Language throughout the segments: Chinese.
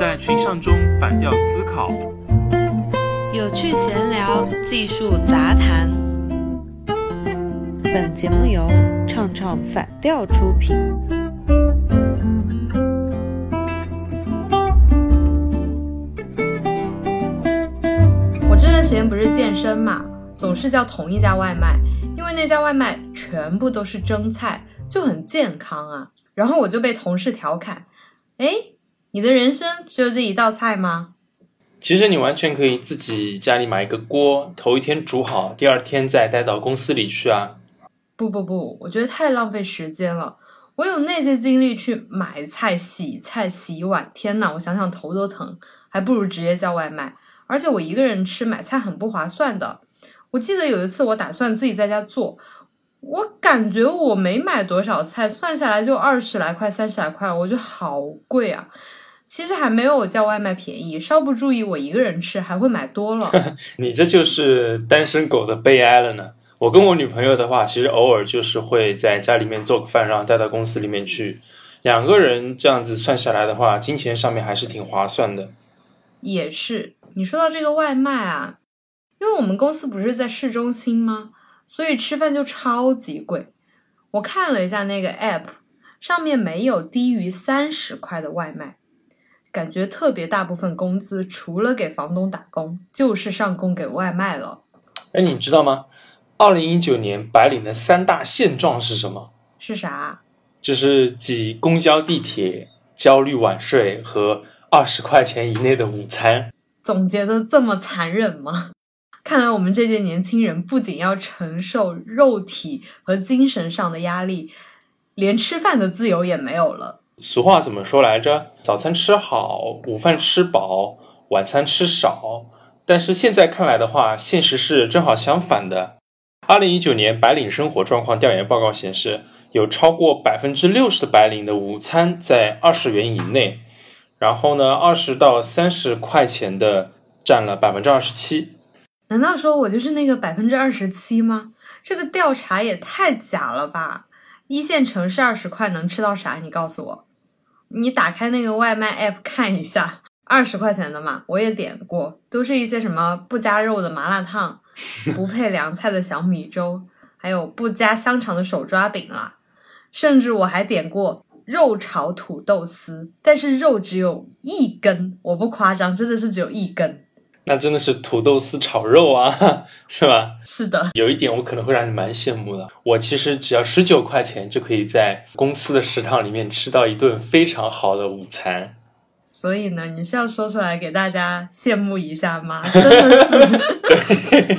在群像中反调思考，有趣闲聊，技术杂谈。本节目由唱唱反调出品。我这段时间不是健身嘛，总是叫同一家外卖，因为那家外卖全部都是蒸菜，就很健康啊。然后我就被同事调侃：“哎，你的人生只有这一道菜吗？”其实你完全可以自己家里买一个锅，头一天煮好，第二天再带到公司里去啊。不不不，我觉得太浪费时间了。我有那些精力去买菜、洗菜、洗碗，天呐，我想想头都疼，还不如直接叫外卖。而且我一个人吃买菜很不划算的。我记得有一次我打算自己在家做，我感觉我没买多少菜，算下来就二十来块、三十来块了，我觉得好贵啊。其实还没有我叫外卖便宜，稍不注意我一个人吃还会买多了。你这就是单身狗的悲哀了呢。我跟我女朋友的话，其实偶尔就是会在家里面做个饭，然后带到公司里面去。两个人这样子算下来的话，金钱上面还是挺划算的。也是，你说到这个外卖啊，因为我们公司不是在市中心吗？所以吃饭就超级贵。我看了一下那个 app，上面没有低于三十块的外卖，感觉特别大部分工资除了给房东打工，就是上供给外卖了。哎，你知道吗？二零一九年白领的三大现状是什么？是啥？就是挤公交、地铁、焦虑晚睡和二十块钱以内的午餐。总结的这么残忍吗？看来我们这届年轻人不仅要承受肉体和精神上的压力，连吃饭的自由也没有了。俗话怎么说来着？早餐吃好，午饭吃饱，晚餐吃少。但是现在看来的话，现实是正好相反的。二零一九年白领生活状况调研报告显示，有超过百分之六十的白领的午餐在二十元以内，然后呢，二十到三十块钱的占了百分之二十七。难道说我就是那个百分之二十七吗？这个调查也太假了吧！一线城市二十块能吃到啥？你告诉我。你打开那个外卖 app 看一下，二十块钱的嘛，我也点过，都是一些什么不加肉的麻辣烫。不配凉菜的小米粥，还有不加香肠的手抓饼啦，甚至我还点过肉炒土豆丝，但是肉只有一根，我不夸张，真的是只有一根。那真的是土豆丝炒肉啊，是吧？是的。有一点我可能会让你蛮羡慕的，我其实只要十九块钱就可以在公司的食堂里面吃到一顿非常好的午餐。所以呢，你是要说出来给大家羡慕一下吗？真的是，对，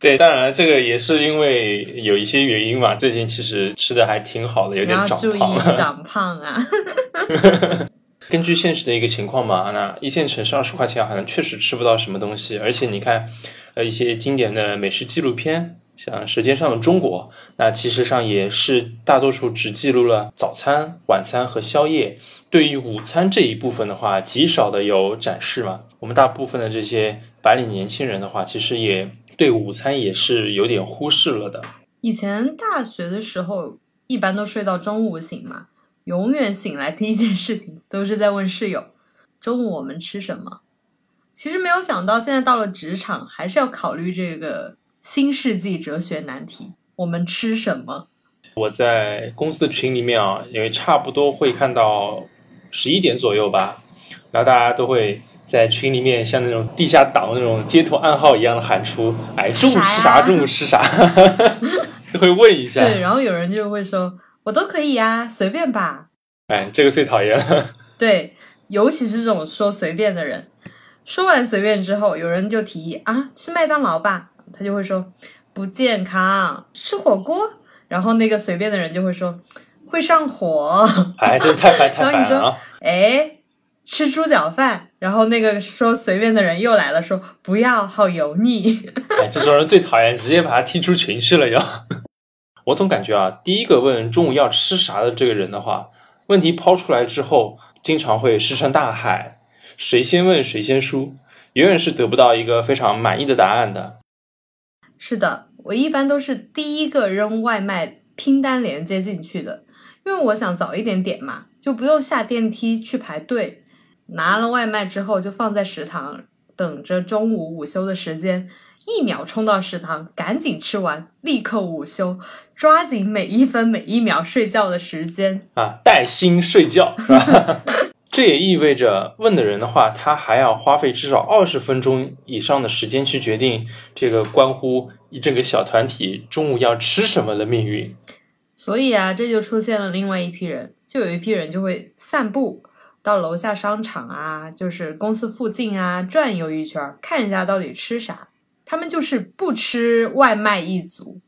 对，当然了，这个也是因为有一些原因嘛。最近其实吃的还挺好的，有点长胖，长胖啊。根据现实的一个情况嘛，那一线城市二十块钱好像确实吃不到什么东西，而且你看，呃，一些经典的美食纪录片。像《舌尖上的中国》，那其实上也是大多数只记录了早餐、晚餐和宵夜。对于午餐这一部分的话，极少的有展示嘛。我们大部分的这些白领年轻人的话，其实也对午餐也是有点忽视了的。以前大学的时候，一般都睡到中午醒嘛，永远醒来第一件事情都是在问室友：“中午我们吃什么？”其实没有想到，现在到了职场，还是要考虑这个。新世纪哲学难题：我们吃什么？我在公司的群里面啊，因为差不多会看到十一点左右吧，然后大家都会在群里面像那种地下党那种街头暗号一样的喊出：“哎，中午吃啥？中午吃啥？” 都会问一下。对，然后有人就会说：“我都可以呀，随便吧。”哎，这个最讨厌了。对，尤其是这种说随便的人，说完随便之后，有人就提议啊，吃麦当劳吧。他就会说不健康，吃火锅。然后那个随便的人就会说会上火。哎，这太烦 太烦了。然后你说哎，吃猪脚饭。然后那个说随便的人又来了，说不要，好油腻。哎，这种人最讨厌，直接把他踢出群去了。要我总感觉啊，第一个问中午要吃啥的这个人的话，问题抛出来之后，经常会石沉大海，谁先问谁先输，永远是得不到一个非常满意的答案的。是的，我一般都是第一个扔外卖拼单连接进去的，因为我想早一点点嘛，就不用下电梯去排队。拿了外卖之后就放在食堂，等着中午午休的时间，一秒冲到食堂，赶紧吃完，立刻午休，抓紧每一分每一秒睡觉的时间。啊，带薪睡觉是吧？这也意味着问的人的话，他还要花费至少二十分钟以上的时间去决定这个关乎一整个小团体中午要吃什么的命运。所以啊，这就出现了另外一批人，就有一批人就会散步到楼下商场啊，就是公司附近啊转悠一圈儿，看一下到底吃啥。他们就是不吃外卖一族，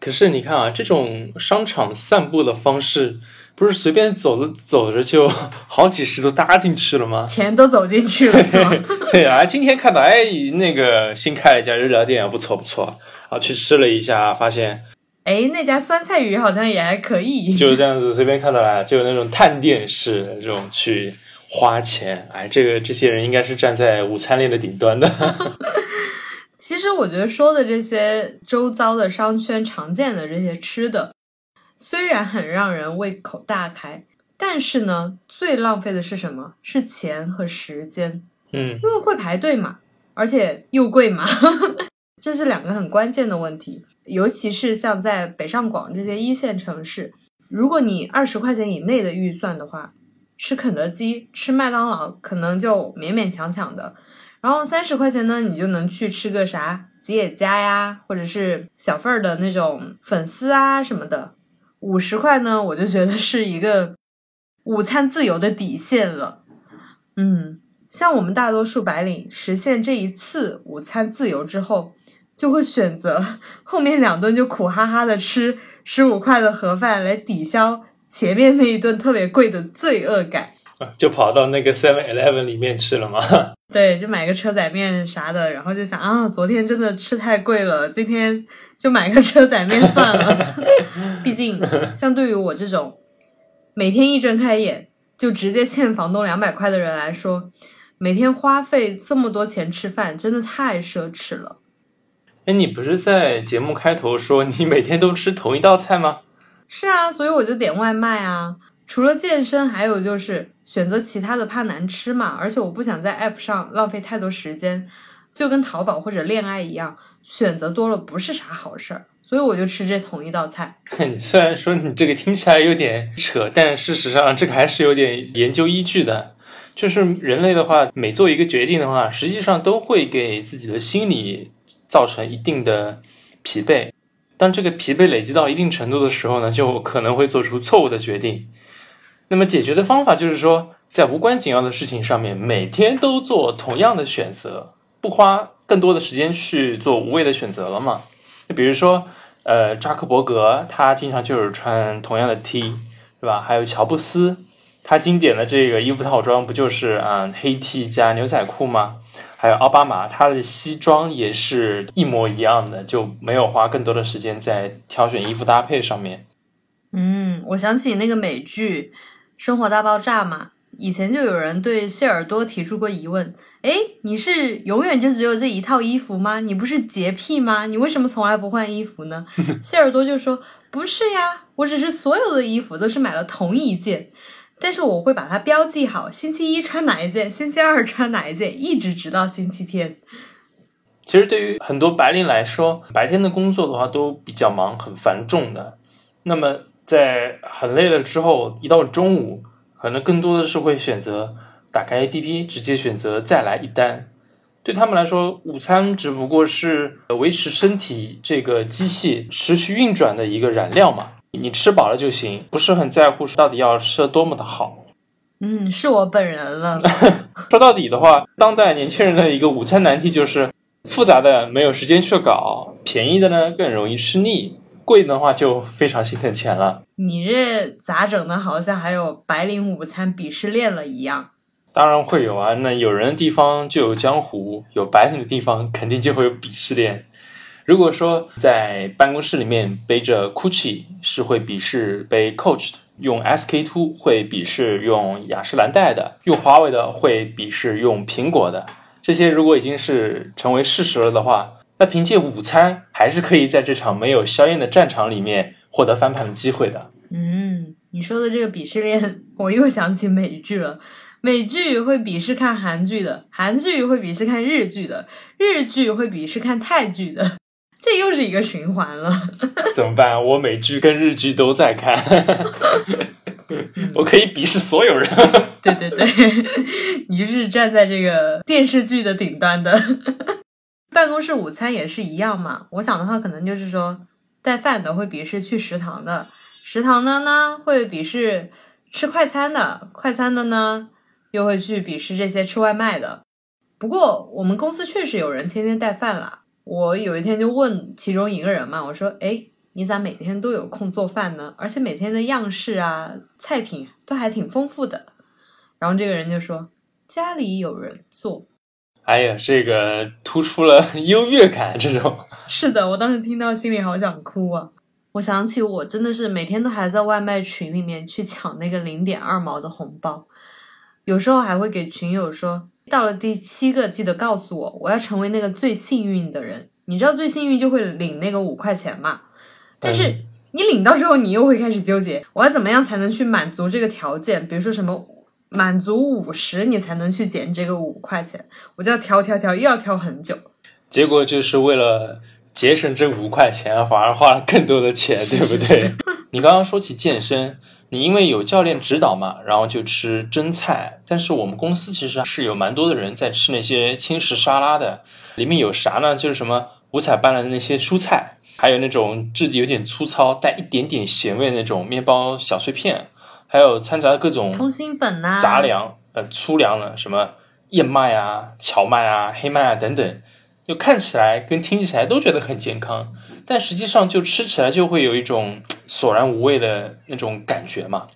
可是你看啊，这种商场散步的方式，不是随便走着走着就好几十都搭进去了吗？钱都走进去了是吗？对啊，今天看到哎，那个新开了一家日料店，不错不错，啊，去吃了一下，发现哎，那家酸菜鱼好像也还可以。就是这样子，随便看到了，就有那种探店式的这种去花钱，哎，这个这些人应该是站在午餐链的顶端的。其实我觉得说的这些周遭的商圈常见的这些吃的，虽然很让人胃口大开，但是呢，最浪费的是什么？是钱和时间，嗯，因为会排队嘛，而且又贵嘛，这是两个很关键的问题。尤其是像在北上广这些一线城市，如果你二十块钱以内的预算的话，吃肯德基、吃麦当劳可能就勉勉强强的。然后三十块钱呢，你就能去吃个啥吉野家呀，或者是小份儿的那种粉丝啊什么的。五十块呢，我就觉得是一个午餐自由的底线了。嗯，像我们大多数白领实现这一次午餐自由之后，就会选择后面两顿就苦哈哈的吃十五块的盒饭来抵消前面那一顿特别贵的罪恶感。就跑到那个 Seven Eleven 里面去了嘛。对，就买个车仔面啥的，然后就想啊，昨天真的吃太贵了，今天就买个车仔面算了。毕竟，相对于我这种每天一睁开眼就直接欠房东两百块的人来说，每天花费这么多钱吃饭，真的太奢侈了。哎，你不是在节目开头说你每天都吃同一道菜吗？是啊，所以我就点外卖啊。除了健身，还有就是选择其他的怕难吃嘛，而且我不想在 app 上浪费太多时间，就跟淘宝或者恋爱一样，选择多了不是啥好事儿，所以我就吃这同一道菜。你虽然说你这个听起来有点扯，但事实上这个还是有点研究依据的。就是人类的话，每做一个决定的话，实际上都会给自己的心理造成一定的疲惫。当这个疲惫累积到一定程度的时候呢，就可能会做出错误的决定。那么解决的方法就是说，在无关紧要的事情上面，每天都做同样的选择，不花更多的时间去做无谓的选择了嘛？就比如说，呃，扎克伯格他经常就是穿同样的 T，是吧？还有乔布斯，他经典的这个衣服套装不就是啊黑 T 加牛仔裤吗？还有奥巴马，他的西装也是一模一样的，就没有花更多的时间在挑选衣服搭配上面。嗯，我想起那个美剧。生活大爆炸嘛，以前就有人对谢耳朵提出过疑问：哎，你是永远就只有这一套衣服吗？你不是洁癖吗？你为什么从来不换衣服呢？谢耳朵就说：不是呀，我只是所有的衣服都是买了同一件，但是我会把它标记好，星期一穿哪一件，星期二穿哪一件，一直直到星期天。其实对于很多白领来说，白天的工作的话都比较忙，很繁重的。那么。在很累了之后，一到中午，可能更多的是会选择打开 APP，直接选择再来一单。对他们来说，午餐只不过是维持身体这个机器持续运转的一个燃料嘛，你吃饱了就行，不是很在乎到底要吃的多么的好。嗯，是我本人了。说到底的话，当代年轻人的一个午餐难题就是复杂的没有时间去搞，便宜的呢更容易吃腻。贵的话就非常心疼钱了。你这咋整的？好像还有白领午餐鄙视链了一样。当然会有啊，那有人的地方就有江湖，有白领的地方肯定就会有鄙视链。如果说在办公室里面背着 Gucci 是会鄙视背 Coach 的，用 SK two 会鄙视用雅诗兰黛的，用华为的会鄙视用苹果的。这些如果已经是成为事实了的话。那凭借午餐，还是可以在这场没有硝烟的战场里面获得翻盘的机会的。嗯，你说的这个鄙视链，我又想起美剧了。美剧会鄙视看韩剧的，韩剧会鄙视看日剧的，日剧会鄙视看泰剧的，这又是一个循环了。怎么办？我美剧跟日剧都在看，我可以鄙视所有人。对对对，你就是站在这个电视剧的顶端的。办公室午餐也是一样嘛。我想的话，可能就是说，带饭的会鄙视去食堂的，食堂的呢会鄙视吃快餐的，快餐的呢又会去鄙视这些吃外卖的。不过我们公司确实有人天天带饭啦。我有一天就问其中一个人嘛，我说：“哎，你咋每天都有空做饭呢？而且每天的样式啊、菜品都还挺丰富的。”然后这个人就说：“家里有人做。”哎呀，这个突出了优越感，这种是的，我当时听到心里好想哭啊！我想起我真的是每天都还在外卖群里面去抢那个零点二毛的红包，有时候还会给群友说，到了第七个记得告诉我，我要成为那个最幸运的人。你知道最幸运就会领那个五块钱嘛？但是你领到之后，你又会开始纠结，我要怎么样才能去满足这个条件？比如说什么？满足五十，你才能去减这个五块钱，我就要挑挑挑，又要挑很久。结果就是为了节省这五块钱，反而花了更多的钱，对不对？你刚刚说起健身，你因为有教练指导嘛，然后就吃蒸菜。但是我们公司其实是有蛮多的人在吃那些轻食沙拉的，里面有啥呢？就是什么五彩斑斓的那些蔬菜，还有那种质地有点粗糙、带一点点咸味那种面包小碎片。还有掺杂各种通心粉呐、杂粮、呃粗粮的，什么燕麦啊、荞麦啊、黑麦啊等等，就看起来跟听起来都觉得很健康，但实际上就吃起来就会有一种索然无味的那种感觉嘛，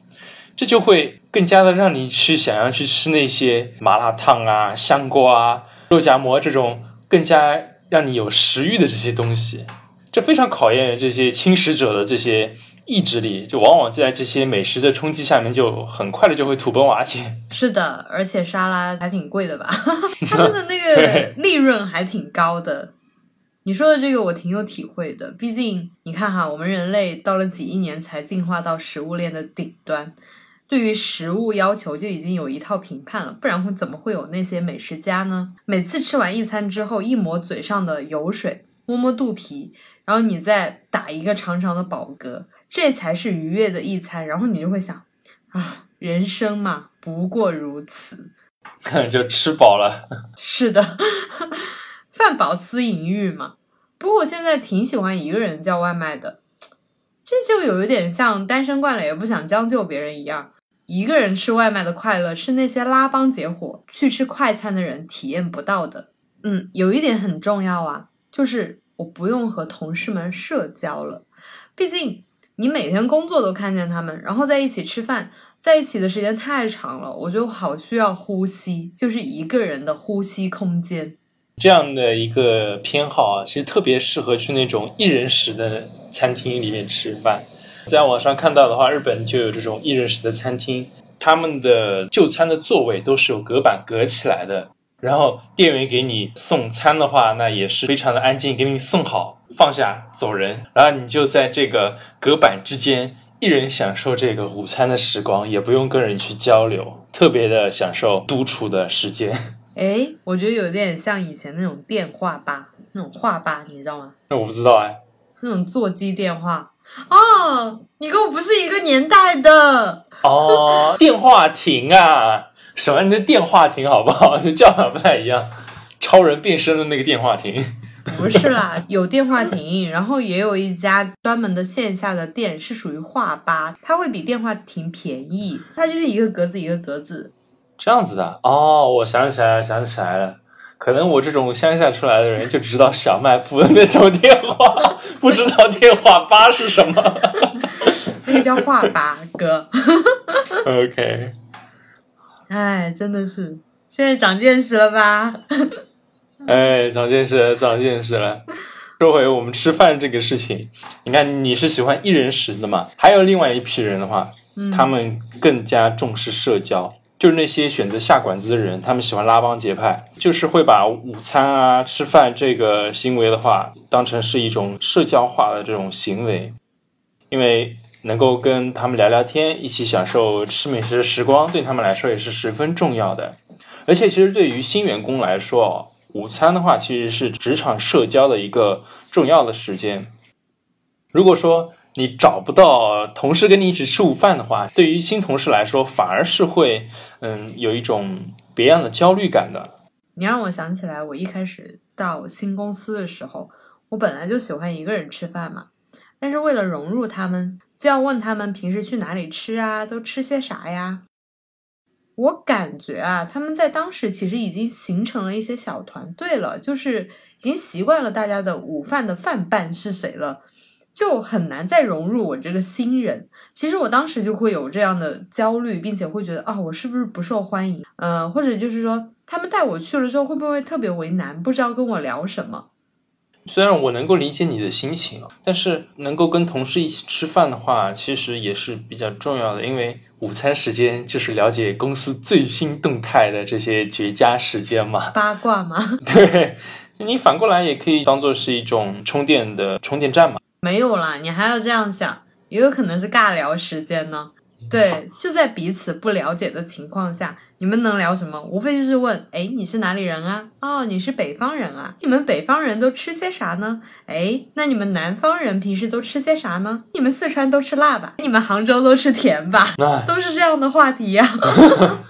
这就会更加的让你去想要去吃那些麻辣烫啊、香锅啊、肉夹馍这种更加让你有食欲的这些东西，这非常考验这些轻食者的这些。意志力就往往在这些美食的冲击下面，就很快的就会土崩瓦解。是的，而且沙拉还挺贵的吧？他们的那个利润还挺高的。你说的这个我挺有体会的，毕竟你看哈，我们人类到了几亿年才进化到食物链的顶端，对于食物要求就已经有一套评判了，不然会怎么会有那些美食家呢？每次吃完一餐之后，一抹嘴上的油水，摸摸肚皮，然后你再打一个长长的饱嗝。这才是愉悦的一餐，然后你就会想，啊，人生嘛，不过如此，就吃饱了。是的，饭饱思淫欲嘛。不过我现在挺喜欢一个人叫外卖的，这就有一点像单身惯了也不想将就别人一样。一个人吃外卖的快乐是那些拉帮结伙去吃快餐的人体验不到的。嗯，有一点很重要啊，就是我不用和同事们社交了，毕竟。你每天工作都看见他们，然后在一起吃饭，在一起的时间太长了，我就好需要呼吸，就是一个人的呼吸空间。这样的一个偏好啊，其实特别适合去那种一人食的餐厅里面吃饭。在网上看到的话，日本就有这种一人食的餐厅，他们的就餐的座位都是有隔板隔起来的，然后店员给你送餐的话，那也是非常的安静，给你送好。放下走人，然后你就在这个隔板之间，一人享受这个午餐的时光，也不用跟人去交流，特别的享受独处的时间。哎，我觉得有点像以前那种电话吧，那种话吧，你知道吗？那我不知道哎，那种座机电话哦，你跟我不是一个年代的哦。电话亭啊，什么？你的电话亭好不好？就叫法不太一样，超人变身的那个电话亭。不是啦，有电话亭，然后也有一家专门的线下的店，是属于画吧，它会比电话亭便宜，它就是一个格子一个格子，这样子的？哦，我想起来了，想起来了，可能我这种乡下出来的人就知道小卖部的那种电话，不知道电话吧是什么，那个叫话吧哥，OK，哎，真的是，现在长见识了吧？哎，长见识，长见识了。说回我们吃饭这个事情，你看你是喜欢一人食的嘛？还有另外一批人的话，他们更加重视社交，就是那些选择下馆子的人，他们喜欢拉帮结派，就是会把午餐啊、吃饭这个行为的话，当成是一种社交化的这种行为。因为能够跟他们聊聊天，一起享受吃美食的时光，对他们来说也是十分重要的。而且，其实对于新员工来说哦，午餐的话其实是职场社交的一个重要的时间。如果说你找不到同事跟你一起吃午饭的话，对于新同事来说，反而是会嗯有一种别样的焦虑感的。你让我想起来，我一开始到新公司的时候，我本来就喜欢一个人吃饭嘛，但是为了融入他们，就要问他们平时去哪里吃啊，都吃些啥呀？我感觉啊，他们在当时其实已经形成了一些小团队了，就是已经习惯了大家的午饭的饭伴是谁了。就很难再融入我这个新人。其实我当时就会有这样的焦虑，并且会觉得啊，我是不是不受欢迎？呃，或者就是说，他们带我去了之后，会不会特别为难，不知道跟我聊什么？虽然我能够理解你的心情，但是能够跟同事一起吃饭的话，其实也是比较重要的，因为午餐时间就是了解公司最新动态的这些绝佳时间嘛。八卦吗？对，你反过来也可以当做是一种充电的充电站嘛。没有啦，你还要这样想，也有可能是尬聊时间呢。对，就在彼此不了解的情况下，你们能聊什么？无非就是问，哎，你是哪里人啊？哦，你是北方人啊？你们北方人都吃些啥呢？哎，那你们南方人平时都吃些啥呢？你们四川都吃辣吧？你们杭州都吃甜吧？都是这样的话题呀。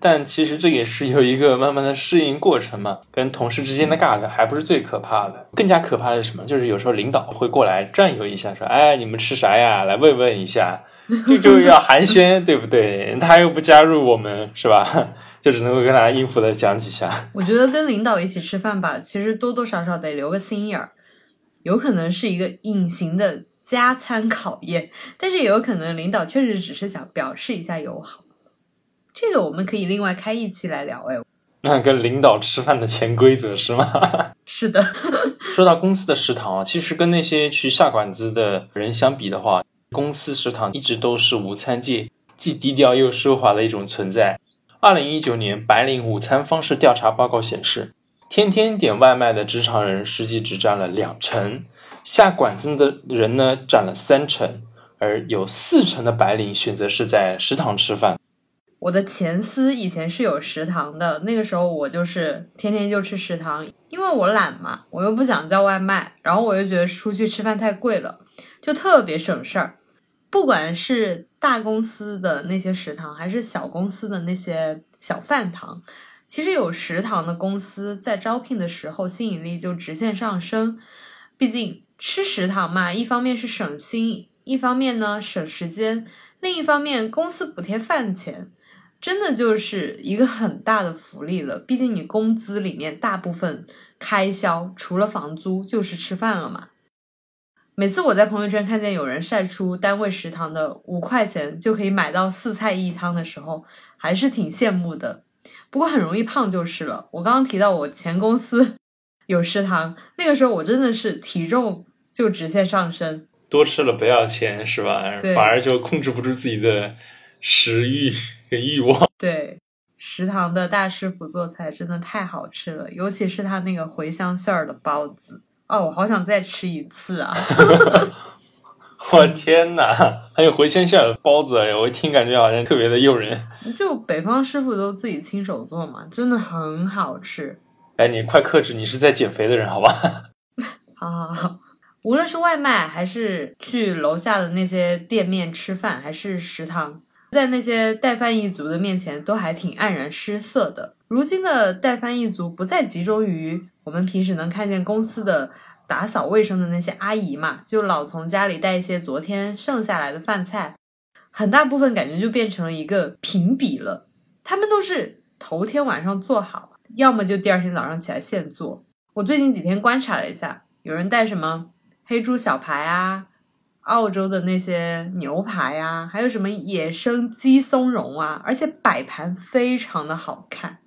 但其实这也是有一个慢慢的适应过程嘛，跟同事之间的尬聊还不是最可怕的，更加可怕的是什么？就是有时候领导会过来转悠一下，说：“哎，你们吃啥呀？来慰问一下。” 就就要寒暄，对不对？他又不加入我们，是吧？就只能够跟大家应付的讲几下。我觉得跟领导一起吃饭吧，其实多多少少得留个心眼儿，有可能是一个隐形的加餐考验，但是也有可能领导确实只是想表示一下友好。这个我们可以另外开一期来聊哎。那跟领导吃饭的潜规则是吗？是的。说到公司的食堂啊，其实跟那些去下馆子的人相比的话，公司食堂一直都是午餐界既低调又奢华的一种存在。二零一九年白领午餐方式调查报告显示，天天点外卖的职场人实际只占了两成，下馆子的人呢占了三成，而有四成的白领选择是在食堂吃饭。我的前司以前是有食堂的，那个时候我就是天天就吃食堂，因为我懒嘛，我又不想叫外卖，然后我又觉得出去吃饭太贵了，就特别省事儿。不管是大公司的那些食堂，还是小公司的那些小饭堂，其实有食堂的公司在招聘的时候吸引力就直线上升。毕竟吃食堂嘛，一方面是省心，一方面呢省时间，另一方面公司补贴饭钱。真的就是一个很大的福利了，毕竟你工资里面大部分开销除了房租就是吃饭了嘛。每次我在朋友圈看见有人晒出单位食堂的五块钱就可以买到四菜一汤的时候，还是挺羡慕的。不过很容易胖就是了。我刚刚提到我前公司 有食堂，那个时候我真的是体重就直线上升，多吃了不要钱是吧？反而就控制不住自己的食欲跟。欲望 对食堂的大师傅做菜真的太好吃了，尤其是他那个茴香馅儿的包子哦，我好想再吃一次啊！我天哪，还有茴香馅儿的包子，我一听感觉好像特别的诱人。就北方师傅都自己亲手做嘛，真的很好吃。哎，你快克制，你是在减肥的人，好吧？好好好，无论是外卖还是去楼下的那些店面吃饭，还是食堂。在那些带饭一族的面前，都还挺黯然失色的。如今的带饭一族不再集中于我们平时能看见公司的打扫卫生的那些阿姨嘛，就老从家里带一些昨天剩下来的饭菜，很大部分感觉就变成了一个评比了。他们都是头天晚上做好，要么就第二天早上起来现做。我最近几天观察了一下，有人带什么黑猪小排啊。澳洲的那些牛排呀，还有什么野生鸡松茸啊，而且摆盘非常的好看。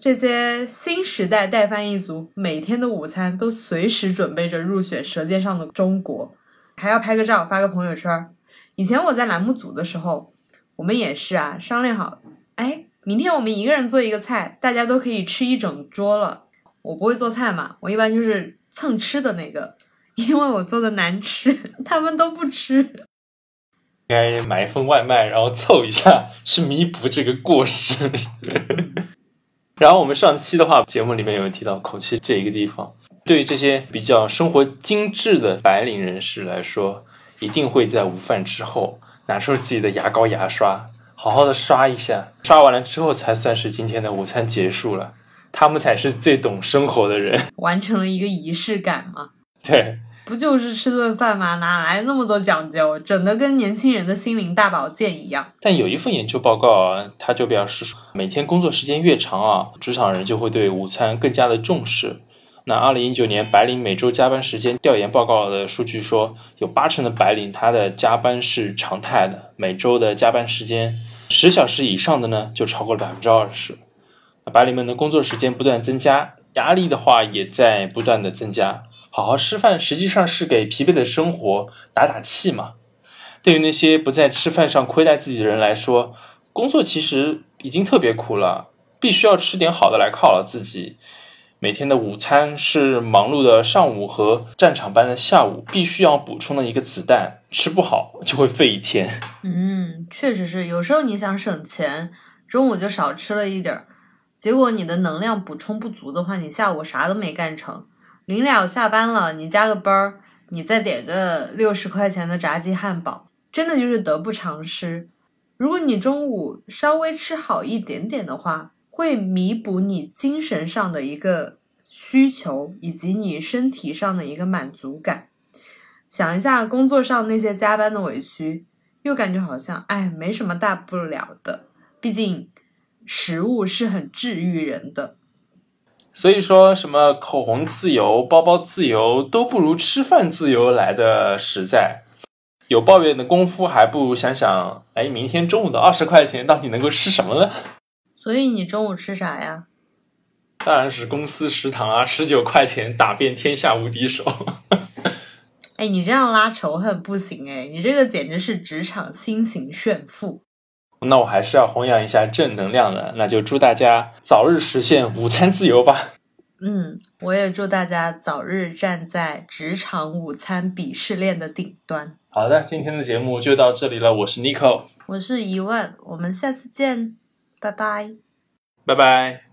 这些新时代带饭一族每天的午餐都随时准备着入选《舌尖上的中国》，还要拍个照发个朋友圈。以前我在栏目组的时候，我们也是啊，商量好，哎，明天我们一个人做一个菜，大家都可以吃一整桌了。我不会做菜嘛，我一般就是蹭吃的那个。因为我做的难吃，他们都不吃。该买一份外卖，然后凑一下，是弥补这个过失。然后我们上期的话，节目里面有提到口气这一个地方，对于这些比较生活精致的白领人士来说，一定会在午饭之后拿出自己的牙膏、牙刷，好好的刷一下，刷完了之后才算是今天的午餐结束了。他们才是最懂生活的人，完成了一个仪式感嘛？对，不就是吃顿饭吗？哪来那么多讲究？整的跟年轻人的心灵大保健一样。但有一份研究报告啊，他就表示，每天工作时间越长啊，职场人就会对午餐更加的重视。那二零一九年白领每周加班时间调研报告的数据说，有八成的白领他的加班是常态的，每周的加班时间十小时以上的呢，就超过了百分之二十。白领们的工作时间不断增加，压力的话也在不断的增加。好好吃饭实际上是给疲惫的生活打打气嘛。对于那些不在吃饭上亏待自己的人来说，工作其实已经特别苦了，必须要吃点好的来犒劳自己。每天的午餐是忙碌的上午和战场般的下午必须要补充的一个子弹，吃不好就会废一天。嗯，确实是，有时候你想省钱，中午就少吃了一点儿。结果你的能量补充不足的话，你下午啥都没干成，临了下班了，你加个班儿，你再点个六十块钱的炸鸡汉堡，真的就是得不偿失。如果你中午稍微吃好一点点的话，会弥补你精神上的一个需求，以及你身体上的一个满足感。想一下工作上那些加班的委屈，又感觉好像哎没什么大不了的，毕竟。食物是很治愈人的，所以说什么口红自由、包包自由都不如吃饭自由来的实在。有抱怨的功夫，还不如想想，哎，明天中午的二十块钱到底能够吃什么呢？所以你中午吃啥呀？当然是公司食堂啊，十九块钱打遍天下无敌手。哎，你这样拉仇恨不行哎，你这个简直是职场新型炫富。那我还是要弘扬一下正能量的，那就祝大家早日实现午餐自由吧。嗯，我也祝大家早日站在职场午餐鄙视链的顶端。好的，今天的节目就到这里了。我是 Nico，我是一万，我们下次见，拜拜，拜拜。